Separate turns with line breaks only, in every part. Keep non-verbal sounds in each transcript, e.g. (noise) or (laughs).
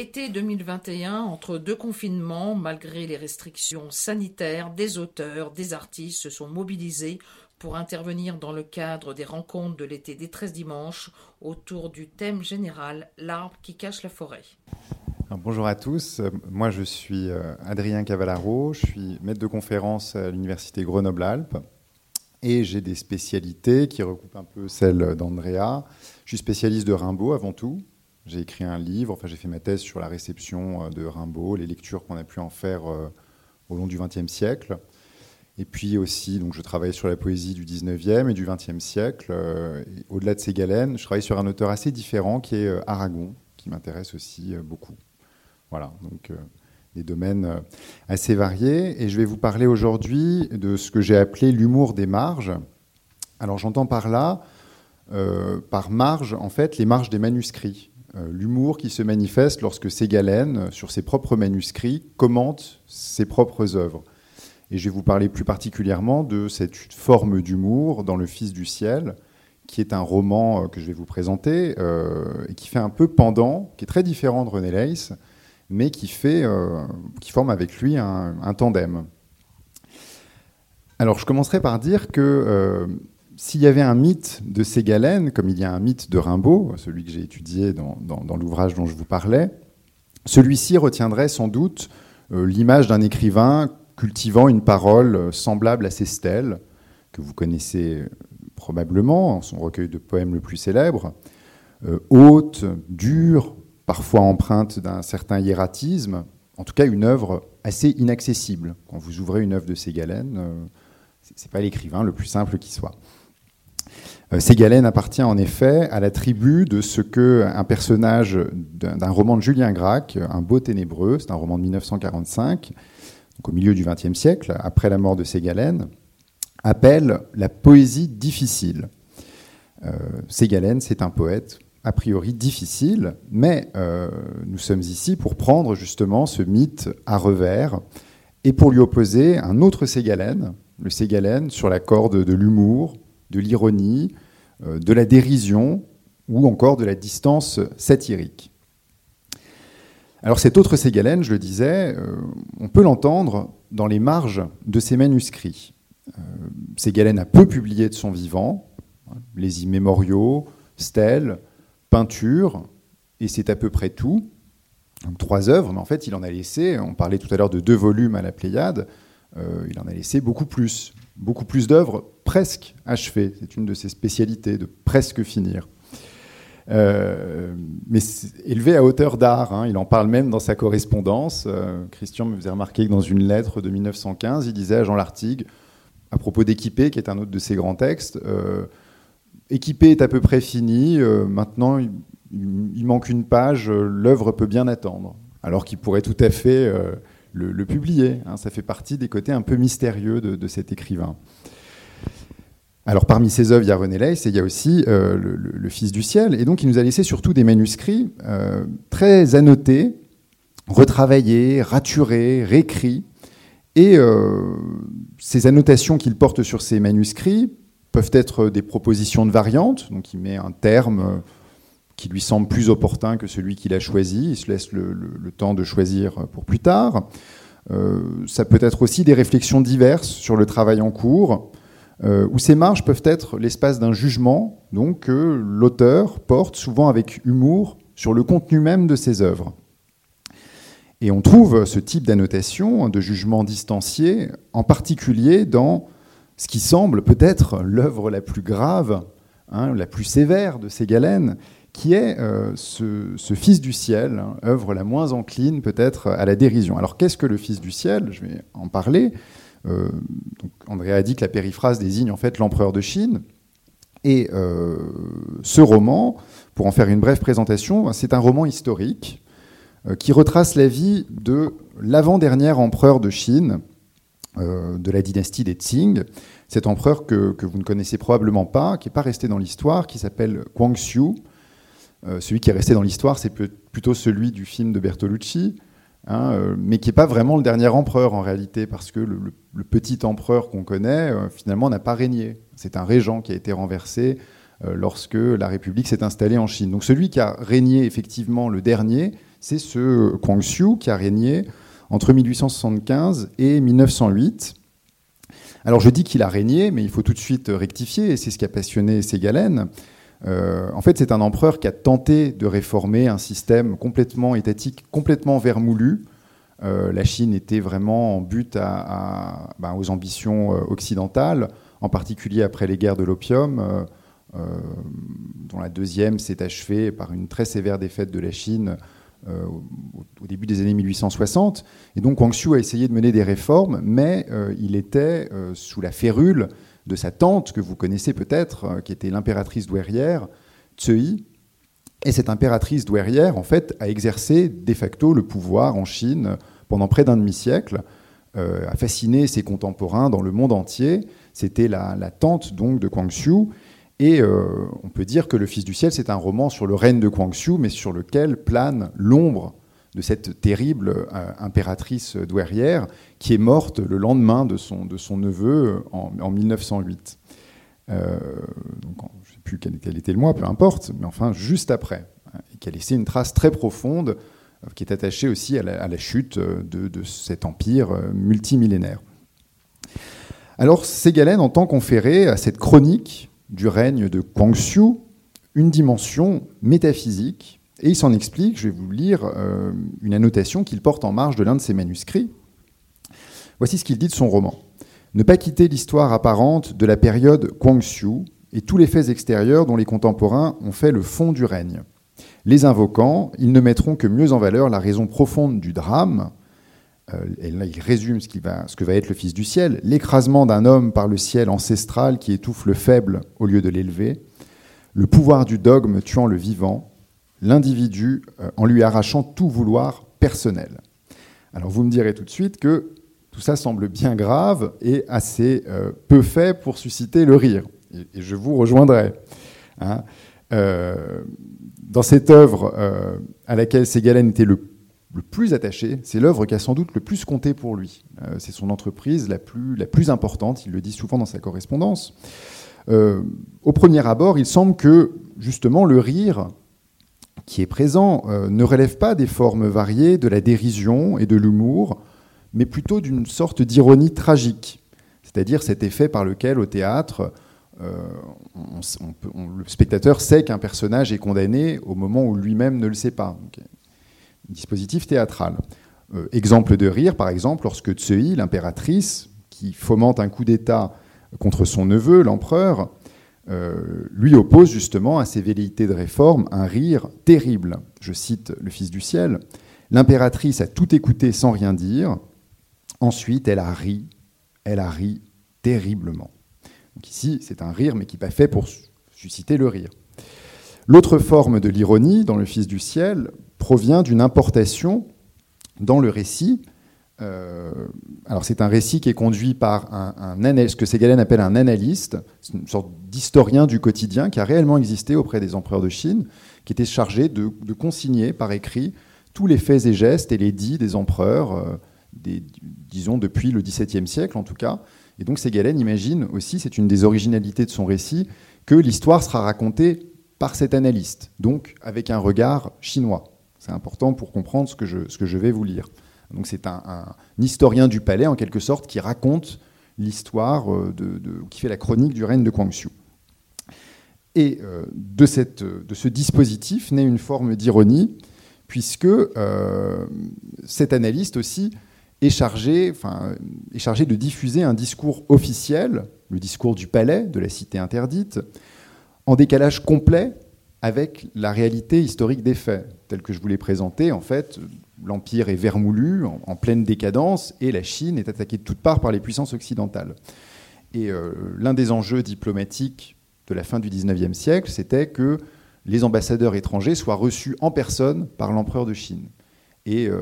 Été 2021, entre deux confinements, malgré les restrictions sanitaires, des auteurs, des artistes se sont mobilisés pour intervenir dans le cadre des rencontres de l'été des 13 dimanches autour du thème général L'arbre qui cache la forêt.
bonjour à tous, moi je suis euh, Adrien Cavallaro, je suis maître de conférence à l'Université Grenoble-Alpes et j'ai des spécialités qui recoupent un peu celles d'Andrea. Je suis spécialiste de Rimbaud avant tout, j'ai écrit un livre, enfin j'ai fait ma thèse sur la réception euh, de Rimbaud, les lectures qu'on a pu en faire euh, au long du XXe siècle. Et puis aussi, donc, je travaille sur la poésie du XIXe et du XXe siècle. Euh, au-delà de ces galènes, je travaille sur un auteur assez différent qui est Aragon, qui m'intéresse aussi beaucoup. Voilà, donc des domaines assez variés. Et je vais vous parler aujourd'hui de ce que j'ai appelé l'humour des marges. Alors j'entends par là, par marge, en fait, les marges des manuscrits. Euh, l'humour qui se manifeste lorsque Ségalène, euh, sur ses propres manuscrits, commente ses propres œuvres. Et je vais vous parler plus particulièrement de cette forme d'humour dans Le Fils du ciel, qui est un roman euh, que je vais vous présenter, et qui fait un peu pendant, qui est très différent de René Leys, mais qui, fait, qui forme avec lui un, un, tandem. Alors je commencerai par dire que s'il y avait un mythe de Ségalène, comme il y a un mythe de Rimbaud, celui que j'ai étudié dans, l'ouvrage dont je vous parlais, celui-ci retiendrait sans doute euh, l'image d'un écrivain cultivant une parole euh, semblable à ses stèles, que vous connaissez euh, probablement, son recueil de poèmes le plus célèbre, haute, dure, parfois empreinte d'un certain hiératisme, en tout cas une œuvre assez inaccessible. Quand vous ouvrez une œuvre de Ségalène, ce n'est pas l'écrivain le plus simple qui soit. Euh, Ségalène appartient en effet à la tribu de ce que un personnage d'un roman de Julien Gracq, Un beau ténébreux, c'est un roman de 1945, donc au milieu du XXe siècle, après la mort de Ségalène, appelle la poésie difficile. Euh, Ségalène, c'est un poète a priori difficile, mais euh, nous sommes ici pour prendre justement ce mythe à revers et pour lui opposer un autre Ségalène, le Ségalène sur la corde de l'humour, de l'ironie, euh, de la dérision ou encore de la distance satirique. Alors cet autre Ségalène, je le disais, euh, on peut l'entendre dans les marges de ses manuscrits. Euh, Ségalène a peu publié de son vivant, hein, les immémoriaux, stèles, peintures, et c'est à peu près tout. trois œuvres, mais en fait il en a laissé, on parlait tout à l'heure de deux volumes à la Pléiade, il en a laissé beaucoup plus beaucoup plus d'œuvres presque achevées. C'est une de ses spécialités, de presque finir. Euh, mais élevé à hauteur d'art. Hein. il en parle même dans sa correspondance. Euh, Christian me faisait remarquer que dans une lettre de 1915, il disait à Jean Lartigue, à propos d'Équipé, qui est un autre de ses grands textes, euh, Équipé est à peu près fini, maintenant il, il, manque une page, l'œuvre peut bien attendre. Alors qu'il pourrait tout à fait le, publier. Hein. ça fait partie des côtés un peu mystérieux de, cet écrivain. Alors parmi ses œuvres, il y a René Leys et il y a aussi euh, le, Fils du ciel. Et donc il nous a laissé surtout des manuscrits euh, très annotés, retravaillés, raturés, réécrits. Et euh, ces annotations qu'il porte sur ces manuscrits peuvent être des propositions de variantes. Donc il met un terme qui lui semble plus opportun que celui qu'il a choisi. Il se laisse le, temps de choisir pour plus tard. Euh, ça peut être aussi des réflexions diverses sur le travail en cours, euh, où ces marges peuvent être l'espace d'un jugement, donc que l'auteur porte souvent avec humour sur le contenu même de ses œuvres. Et on trouve ce type d'annotation, de jugement distancié, en particulier dans ce qui semble peut-être l'œuvre la plus grave, hein, la plus sévère de Ségalène, qui est euh, ce, Fils du ciel, hein, œuvre la moins encline peut-être à la dérision. Alors qu'est-ce que le Fils du ciel? Je vais en parler. Euh, André a dit que la périphrase désigne en fait l'empereur de Chine. Et euh, ce roman, pour en faire une brève présentation, c'est un roman historique qui retrace la vie de l'avant-dernier empereur de Chine, de la dynastie des Qing, cet empereur que, que, vous ne connaissez probablement pas, qui n'est pas resté dans l'histoire, qui s'appelle Guangxiu, euh, celui qui est resté dans l'histoire, c'est plutôt celui du film de Bertolucci, hein, euh, mais qui n'est pas vraiment le dernier empereur en réalité, parce que le, petit empereur qu'on connaît, euh, finalement, n'a pas régné. C'est un régent qui a été renversé lorsque la République s'est installée en Chine. Donc celui qui a régné effectivement le dernier, c'est ce Kwang Xiu qui a régné entre 1875 et 1908. Alors je dis qu'il a régné, mais il faut tout de suite rectifier, et c'est ce qui a passionné Ségalen. Euh, en fait, c'est un empereur qui a tenté de réformer un système complètement étatique, complètement vermoulu. Euh, la Chine était vraiment en but ben, aux ambitions euh, occidentales, en particulier après les guerres de l'opium, dont la deuxième s'est achevée par une très sévère défaite de la Chine au début des années 1860. Et donc Wang Xiu a essayé de mener des réformes, mais il était sous la férule de sa tante, que vous connaissez peut-être, euh, qui était l'impératrice douairière, Tsui. Et cette impératrice douairière, en fait, a exercé de facto le pouvoir en Chine pendant près d'un demi-siècle, euh, a fasciné ses contemporains dans le monde entier. C'était la, tante donc de Kwang Xiu. Et euh, on peut dire que Le Fils du ciel, c'est un roman sur le règne de Kwang Xiu, mais sur lequel plane l'ombre de cette terrible euh, impératrice douairière qui est morte le lendemain de son, de son neveu en, 1908. Euh, je ne sais plus quel, était le mois, peu importe, mais enfin juste après, hein, et qui a laissé une trace très profonde euh, qui est attachée aussi à la, chute de, cet empire multimillénaire. Alors Ségalen entend conférer à cette chronique du règne de Xiu une dimension métaphysique et il s'en explique, je vais vous lire euh, une annotation qu'il porte en marge de l'un de ses manuscrits. Voici ce qu'il dit de son roman. Ne pas quitter l'histoire apparente de la période Xiu et tous les faits extérieurs dont les contemporains ont fait le fond du règne. Les invoquant, ils ne mettront que mieux en valeur la raison profonde du drame. Euh, et là, il résume ce, qui va, ce que va être le Fils du ciel l'écrasement d'un homme par le ciel ancestral qui étouffe le faible au lieu de l'élever, le pouvoir du dogme tuant le vivant, l'individu euh, en lui arrachant tout vouloir personnel. Alors vous me direz tout de suite que tout ça semble bien grave et assez euh, peu fait pour susciter le rire. Et, je vous rejoindrai. Hein. Euh, dans cette œuvre à laquelle Ségalen était le, plus attaché, c'est l'œuvre qui a sans doute le plus compté pour lui. c'est son entreprise la plus, la plus importante, il le dit souvent dans sa correspondance. au premier abord, il semble que justement le rire qui est présent euh, ne relève pas des formes variées de la dérision et de l'humour, mais plutôt d'une sorte d'ironie tragique, c'est-à-dire cet effet par lequel au théâtre, euh, le spectateur sait qu'un personnage est condamné au moment où lui-même ne le sait pas. dispositif théâtral. Euh, exemple de rire, par exemple, lorsque Tsui, l'impératrice, qui fomente un coup d'État contre son neveu, l'empereur, lui oppose justement à ces velléités de réforme un rire terrible. Je cite le Fils du ciel. L'impératrice a tout écouté sans rien dire. Ensuite, elle a ri. Elle a ri terriblement. Donc ici, c'est un rire, mais qui n'est pas fait pour susciter le rire. L'autre forme de l'ironie dans le Fils du ciel provient d'une importation dans le récit euh, alors c'est un récit qui est conduit par un, ce que Ségalen appelle un analyste, une sorte d'historien du quotidien qui a réellement existé auprès des empereurs de Chine, qui était chargé de, consigner par écrit tous les faits et gestes et les dits des empereurs, euh, disons depuis le XVIIe siècle en tout cas. Et donc Ségalen imagine aussi, c'est une des originalités de son récit, que l'histoire sera racontée par cet analyste, donc avec un regard chinois. C'est important pour comprendre ce que je, ce que je vais vous lire. Donc c'est un, historien du palais, en quelque sorte, qui raconte l'histoire, euh, de, qui fait la chronique du règne de Xiu. Et euh, de, ce dispositif naît une forme d'ironie, puisque euh, cet analyste aussi est chargé, est chargé de diffuser un discours officiel, le discours du palais, de la cité interdite, en décalage complet avec la réalité historique des faits, telle que je vous l'ai présentée. En fait, l'Empire est vermoulu, en, pleine décadence, et la Chine est attaquée de toutes parts par les puissances occidentales. Et euh, l'un des enjeux diplomatiques de la fin du XIXe siècle, c'était que les ambassadeurs étrangers soient reçus en personne par l'empereur de Chine. Et euh,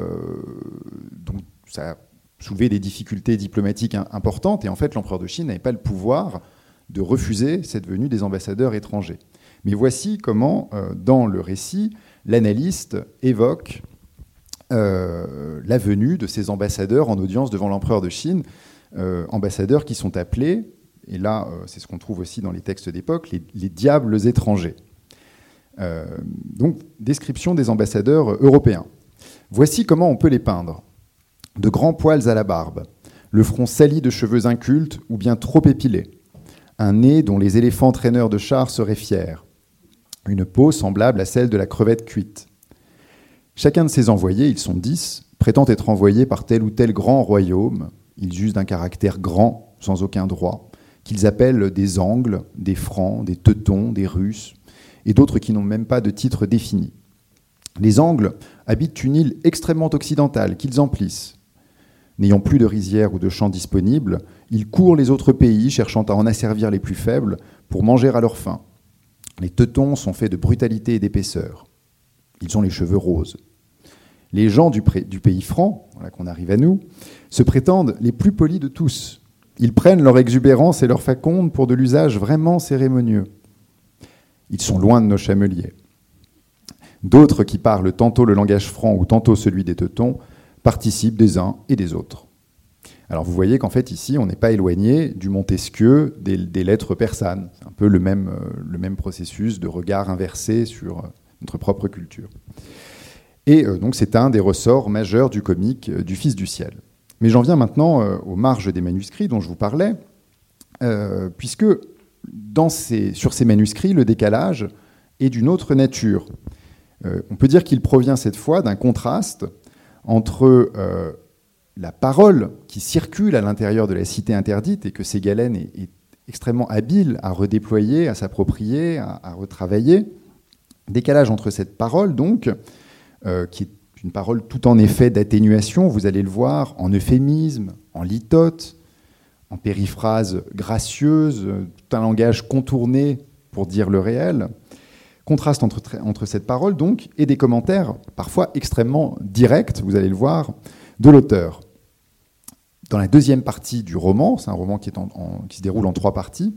donc ça a soulevé des difficultés diplomatiques importantes, et en fait l'empereur de Chine n'avait pas le pouvoir de refuser cette venue des ambassadeurs étrangers. Mais voici comment, euh, dans le récit, l'analyste évoque euh, la venue de ces ambassadeurs en audience devant l'empereur de Chine, euh, ambassadeurs qui sont appelés, et là c'est ce qu'on trouve aussi dans les textes d'époque, les, diables étrangers. donc description des ambassadeurs européens. Voici comment on peut les peindre. De grands poils à la barbe, le front sali de cheveux incultes ou bien trop épilés, un nez dont les éléphants traîneurs de chars seraient fiers, une peau semblable à celle de la crevette cuite. Chacun de ces envoyés, ils sont dix, prétend être envoyé par tel ou tel grand royaume, ils usent d'un caractère grand, sans aucun droit, qu'ils appellent des Angles, des Francs, des Teutons, des Russes, et d'autres qui n'ont même pas de titre défini. Les Angles habitent une île extrêmement occidentale qu'ils emplissent. N'ayant plus de rizières ou de champs disponibles, ils courent les autres pays, cherchant à en asservir les plus faibles pour manger à leur faim. Les Teutons sont faits de brutalité et d'épaisseur. Ils ont les cheveux roses. Les gens du, pays franc, voilà qu'on arrive à nous, se prétendent les plus polis de tous. Ils prennent leur exubérance et leur faconde pour de l'usage vraiment cérémonieux. Ils sont loin de nos chameliers. D'autres qui parlent tantôt le langage franc ou tantôt celui des Teutons participent des uns et des autres. Alors vous voyez qu'en fait ici, on n'est pas éloigné du Montesquieu des, lettres persanes. C'est un peu le même, euh, processus de regard inversé sur euh, notre propre culture. Et euh, donc c'est un des ressorts majeurs du comique du Fils du ciel. Mais j'en viens maintenant aux marges des manuscrits dont je vous parlais, puisque dans ces, sur ces manuscrits, le décalage est d'une autre nature. on peut dire qu'il provient cette fois d'un contraste entre euh, la parole qui circule à l'intérieur de la cité interdite et que Ségalène est, extrêmement habile à redéployer, à s'approprier, à, retravailler. Décalage entre cette parole, donc, euh, qui est une parole tout en effet d'atténuation, vous allez le voir, en euphémisme, en litote, en périphrase gracieuse, tout un langage contourné pour dire le réel, Contraste entre, cette parole, donc, et des commentaires parfois extrêmement directs, vous allez le voir, de l'auteur. Dans la deuxième partie du roman, c'est un roman qui, qui se déroule en trois parties,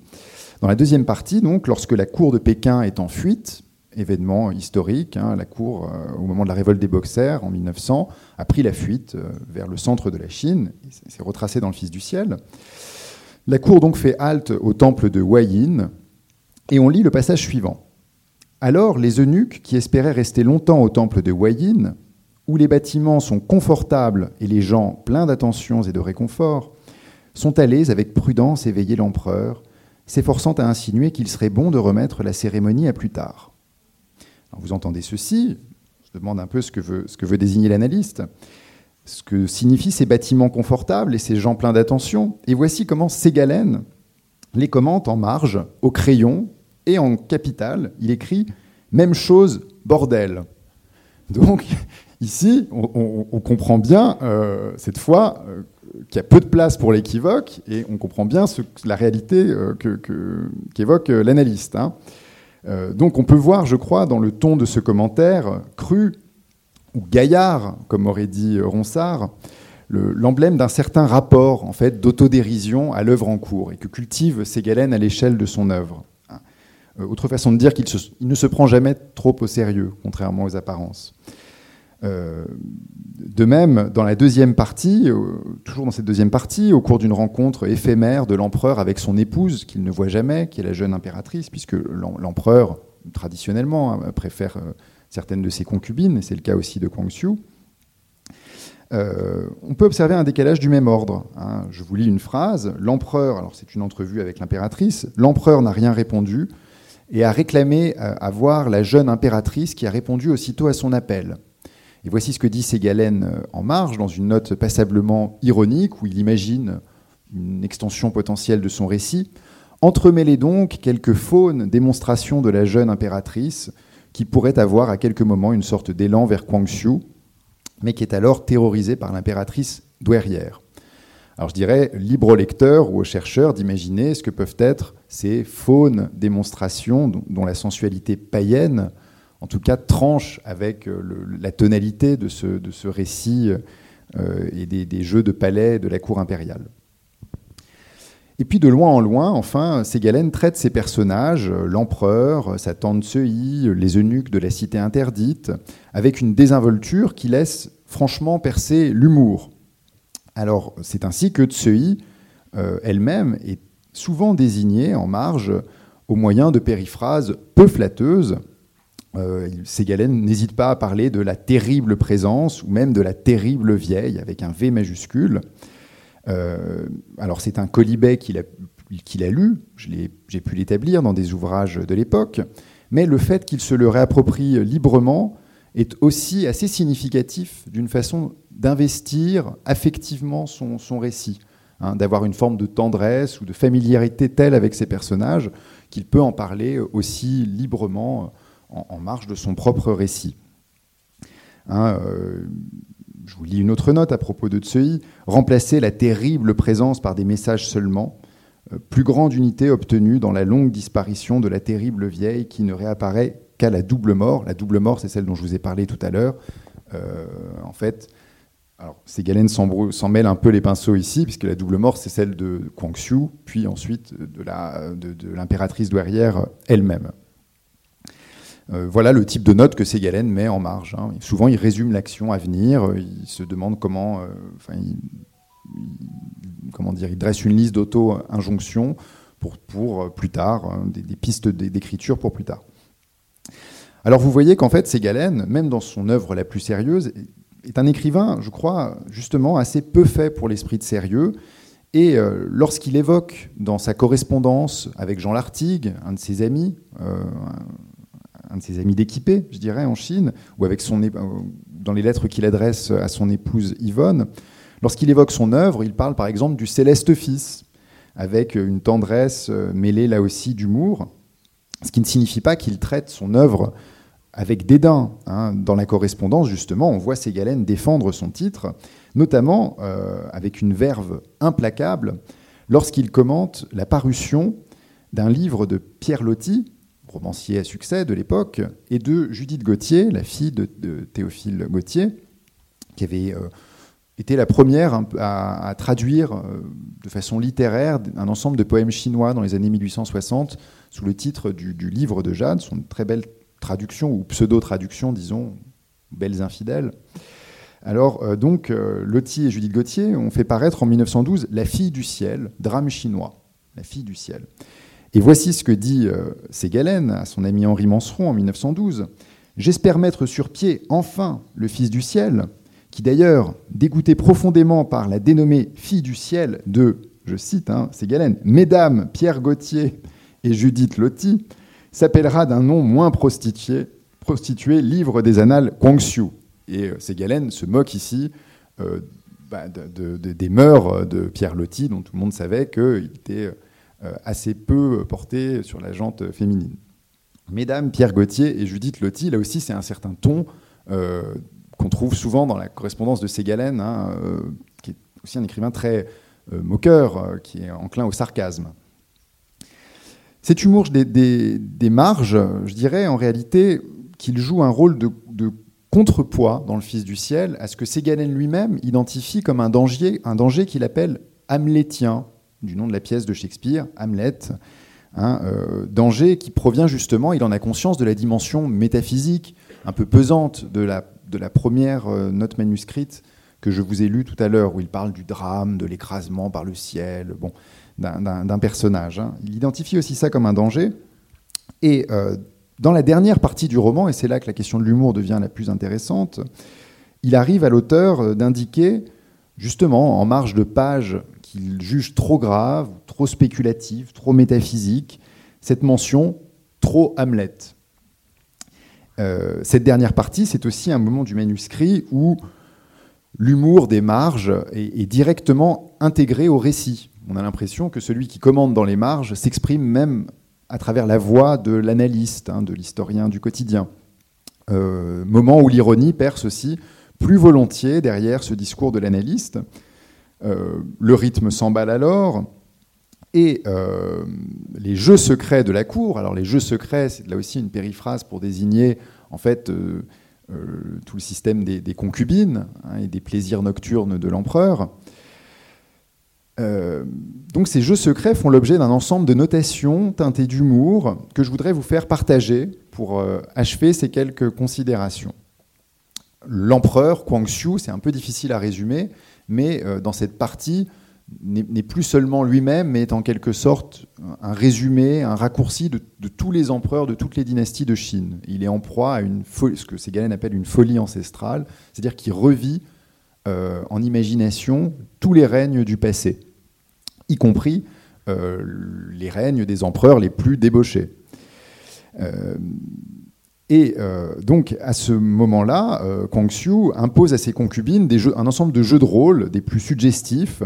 dans la deuxième partie, donc, lorsque la cour de Pékin est en fuite, événement historique, hein, la cour, euh, au moment de la révolte des Boxers en 1900, a pris la fuite euh, vers le centre de la Chine, c'est retracé dans le Fils du ciel. La cour donc fait halte au temple de Huayin, et on lit le passage suivant. Alors les eunuques qui espéraient rester longtemps au temple de Huayin, où les bâtiments sont confortables et les gens pleins d'attentions et de réconfort, sont allés avec prudence éveiller l'empereur, s'efforçant à insinuer qu'il serait bon de remettre la cérémonie à plus tard. Vous entendez ceci, je demande un peu ce que veut, désigner l'analyste, ce que signifient ces bâtiments confortables et ces gens pleins d'attention, et voici comment Ségalène les commente en marge, au crayon, et en capital, il écrit même chose, bordel. Donc (laughs) ici, on, comprend bien euh, cette fois euh, qu'il y a peu de place pour l'équivoque et on comprend bien la réalité euh, qu'évoque l'analyste. Hein. Donc on peut voir, je crois, dans le ton de ce commentaire cru ou gaillard, comme aurait dit Ronsard, l'emblème d'un certain rapport en fait d'autodérision à l'œuvre en cours et que cultive Ségalène à l'échelle de son œuvre. Euh, autre façon de dire qu'il ne se prend jamais trop au sérieux, contrairement aux apparences. Euh, de même, dans la deuxième partie, euh, toujours dans cette deuxième partie, au cours d'une rencontre éphémère de l'empereur avec son épouse, qu'il ne voit jamais, qui est la jeune impératrice, puisque l'empereur, traditionnellement, hein, préfère certaines de ses concubines, et c'est le cas aussi de Kwangxiu, on peut observer un décalage du même ordre. Hein. Je vous lis une phrase. L'empereur, alors c'est une entrevue avec l'impératrice, l'empereur n'a rien répondu, et a réclamé euh, à voir la jeune impératrice qui a répondu aussitôt à son appel. Et voici ce que dit Ségalène euh, en marge, dans une note passablement ironique, où il imagine une extension potentielle de son récit. Entremêlez donc quelques faunes démonstrations de la jeune impératrice, qui pourrait avoir à quelques moments une sorte d'élan vers Kwangxiu, mais qui est alors terrorisée par l'impératrice douairière. Alors je dirais libre au lecteur ou au chercheur d'imaginer ce que peuvent être ces faunes démonstrations dont, la sensualité païenne, en tout cas, tranche avec euh, la tonalité de ce, récit euh, et des, jeux de palais de la cour impériale. Et puis de loin en loin, enfin, Ségalène traite ses personnages, euh, l'empereur, sa tante Sui, les eunuques de la cité interdite, avec une désinvolture qui laisse franchement percer l'humour. Alors, c'est ainsi que Tsui euh, elle-même est souvent désigné en marge au moyen de périphrases peu flatteuses. Euh, n'hésite pas à parler de la terrible présence ou même de la terrible vieille avec un V majuscule. Euh, alors c'est un colibet qu'il a, qu'il a lu, j'ai pu l'établir dans des ouvrages de l'époque, mais le fait qu'il se le réapproprie librement est aussi assez significatif d'une façon d'investir affectivement son, récit, hein, d'avoir une forme de tendresse ou de familiarité telle avec ses personnages qu'il peut en parler aussi librement en, marge de son propre récit. Hein, euh, je vous lis une autre note à propos de Tsui. Remplacer la terrible présence par des messages seulement, euh, plus grande unité obtenue dans la longue disparition de la terrible vieille qui ne réapparaît qu'à la double mort. La double mort, c'est celle dont je vous ai parlé tout à l'heure. Euh, en fait, alors, Ségalen s'en mêle un peu les pinceaux ici, puisque la double mort, c'est celle de Xiu, puis ensuite de l'impératrice douairière elle-même. Euh, voilà le type de note que Ségalen met en marge. Hein. Souvent, il résume l'action à venir, il se demande comment. Euh, comment dire, il dresse une liste d'auto-injonctions pour, plus tard, hein, des, pistes d'écriture pour plus tard. Alors vous voyez qu'en fait, Ségalen, même dans son œuvre la plus sérieuse, est un écrivain, je crois, justement assez peu fait pour l'esprit de sérieux. Et euh, lorsqu'il évoque dans sa correspondance avec Jean Lartigue, un de ses amis, euh, un de ses amis d'équipé, je dirais, en Chine, ou avec son, euh, dans les lettres qu'il adresse à son épouse Yvonne, lorsqu'il évoque son œuvre, il parle par exemple du céleste fils, avec une tendresse mêlée là aussi d'humour, ce qui ne signifie pas qu'il traite son œuvre avec dédain. Hein. Dans la correspondance, justement, on voit Ségalen défendre son titre, notamment euh, avec une verve implacable lorsqu'il commente la parution d'un livre de Pierre Loti, romancier à succès de l'époque, et de Judith Gauthier, la fille de, Théophile Gauthier, qui avait euh, été la première à, traduire euh, de façon littéraire un ensemble de poèmes chinois dans les années 1860 sous le titre du, livre de Jade, son très belle traduction ou pseudo-traduction, disons, belles infidèles. Alors, euh, donc, Loti et Judith Gauthier ont fait paraître en 1912 La fille du ciel, drame chinois. La fille du ciel. Et voici ce que dit euh, Ségalen à son ami Henri Manseron en 1912. J'espère mettre sur pied enfin le Fils du ciel, qui d'ailleurs, dégoûté profondément par la dénommée fille du ciel de, je cite hein, Ségalen, Mesdames Pierre Gauthier et Judith Loti, s'appellera d'un nom moins prostitué, prostitué Livre des Annales Guangxiu. Et euh, Ségalen se moque ici euh, bah, des mœurs de Pierre Loti, dont tout le monde savait qu'il était assez peu porté sur la jante féminine. Mesdames Pierre Gauthier et Judith Loti, là aussi c'est un certain ton qu'on trouve souvent dans la correspondance de Ségalen, hein, qui est aussi un écrivain très moqueur, qui est enclin au sarcasme. Cet humour des, marges, je dirais en réalité qu'il joue un rôle de, contrepoids dans Le Fils du ciel à ce que Ségalen lui-même identifie comme un danger, un danger qu'il appelle hamlétien, du nom de la pièce de Shakespeare, Hamlet. Un euh, danger qui provient justement, il en a conscience, de la dimension métaphysique, un peu pesante de la, de première euh, note manuscrite que je vous ai lue tout à l'heure, où il parle du drame, de l'écrasement par le ciel. Bon, d'un personnage. Hein. Il identifie aussi ça comme un danger. Et euh, dans la dernière partie du roman, et c'est là que la question de l'humour devient la plus intéressante, il arrive à l'auteur d'indiquer, justement, en marge de pages qu'il juge trop grave, trop spéculative, trop métaphysique, cette mention trop Hamlet. Euh, cette dernière partie, c'est aussi un moment du manuscrit où l'humour des marges est, directement intégré au récit on a l'impression que celui qui commande dans les marges s'exprime même à travers la voix de l'analyste, hein, de l'historien du quotidien. Euh, moment où l'ironie perce aussi plus volontiers derrière ce discours de l'analyste. Euh, le rythme s'emballe alors, et euh, les jeux secrets de la cour, alors les jeux secrets, c'est là aussi une périphrase pour désigner en fait tout le système des, concubines hein, et des plaisirs nocturnes de l'empereur. Euh, donc ces jeux secrets font l'objet d'un ensemble de notations teintées d'humour que je voudrais vous faire partager pour euh, achever ces quelques considérations. L'empereur Xiu, c'est un peu difficile à résumer, mais euh, dans cette partie n'est plus seulement lui-même, mais est en quelque sorte un résumé, un raccourci de, tous les empereurs de toutes les dynasties de Chine. Il est en proie à ce que Ségalen appelle une folie ancestrale, c'est-à-dire qu'il revit euh, en imagination tous les règnes du passé, y compris euh, les règnes des empereurs les plus débauchés. Et donc, à ce moment-là, Kang Xiu impose à ses concubines un ensemble de jeux de rôle des plus suggestifs,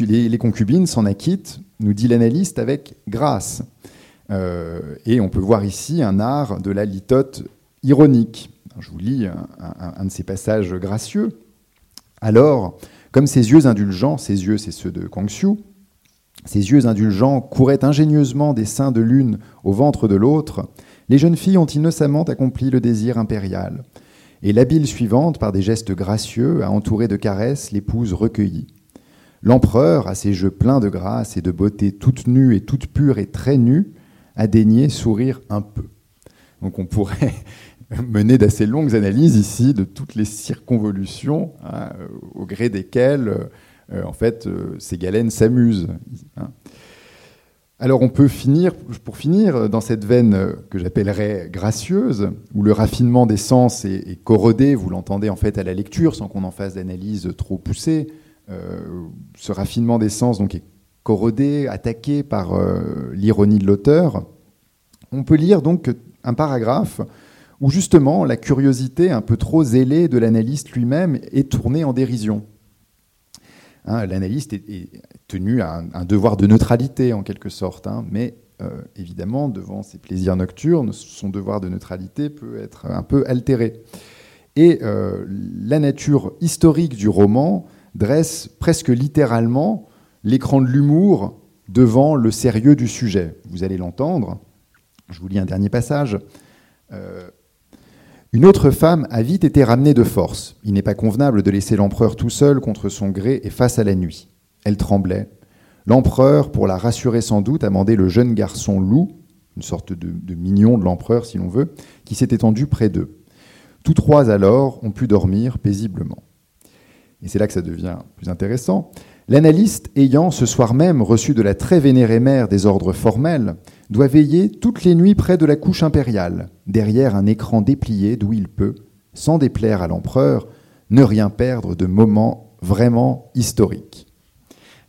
les, concubines s'en acquittent, nous dit l'analyste, avec grâce. Euh, et on peut voir ici un art de la litote ironique. Je vous lis un, de ces passages gracieux. Alors, comme ses yeux indulgents, ses yeux c'est ceux de Kangxiu, ses yeux indulgents couraient ingénieusement des seins de l'une au ventre de l'autre, les jeunes filles ont innocemment accompli le désir impérial. Et l'habile suivante, par des gestes gracieux, a entouré de caresses l'épouse recueillie. L'empereur, à ses jeux pleins de grâce et de beauté toute nue et toute pure et très nue, a daigné sourire un peu. Donc on pourrait (laughs) mener d'assez longues analyses ici de toutes les circonvolutions hein, au gré desquelles, euh, en fait, euh, ces galènes s'amusent. Hein. Alors on peut finir, pour finir, dans cette veine que j'appellerais gracieuse, où le raffinement des sens est, est corrodé, vous l'entendez en fait à la lecture, sans qu'on en fasse d'analyse trop poussée, euh, ce raffinement des sens donc, est corrodé, attaqué par euh, l'ironie de l'auteur. On peut lire donc un paragraphe où justement la curiosité un peu trop zélée de l'analyste lui-même est tournée en dérision. Hein, l'analyste est, tenu à un, devoir de neutralité en quelque sorte, hein, mais euh, évidemment, devant ses plaisirs nocturnes, son devoir de neutralité peut être un peu altéré. Et la nature historique du roman dresse presque littéralement l'écran de l'humour devant le sérieux du sujet. Vous allez l'entendre. Je vous lis un dernier passage. Euh, une autre femme a vite été ramenée de force. Il n'est pas convenable de laisser l'empereur tout seul contre son gré et face à la nuit. Elle tremblait. L'empereur, pour la rassurer sans doute, a mandé le jeune garçon loup, une sorte de, mignon de l'empereur si l'on veut, qui s'est étendu près d'eux. Tous trois alors ont pu dormir paisiblement et c'est là que ça devient plus intéressant, l'analyste ayant ce soir même reçu de la très vénérée mère des ordres formels, doit veiller toutes les nuits près de la couche impériale, derrière un écran déplié d'où il peut, sans déplaire à l'empereur, ne rien perdre de moments vraiment historiques.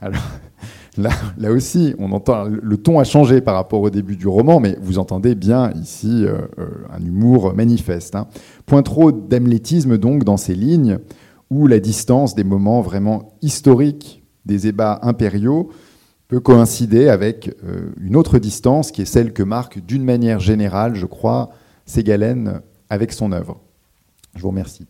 Alors, (laughs) là, aussi, on entend le ton a changé par rapport au début du roman, mais vous entendez bien ici euh, euh, un humour manifeste. Hein. Point trop d'amlétisme donc dans ces lignes, où la distance des moments vraiment historiques des ébats impériaux peut coïncider avec euh, une autre distance qui est celle que marque d'une manière générale, je crois, Ségalen avec son œuvre. Je vous remercie.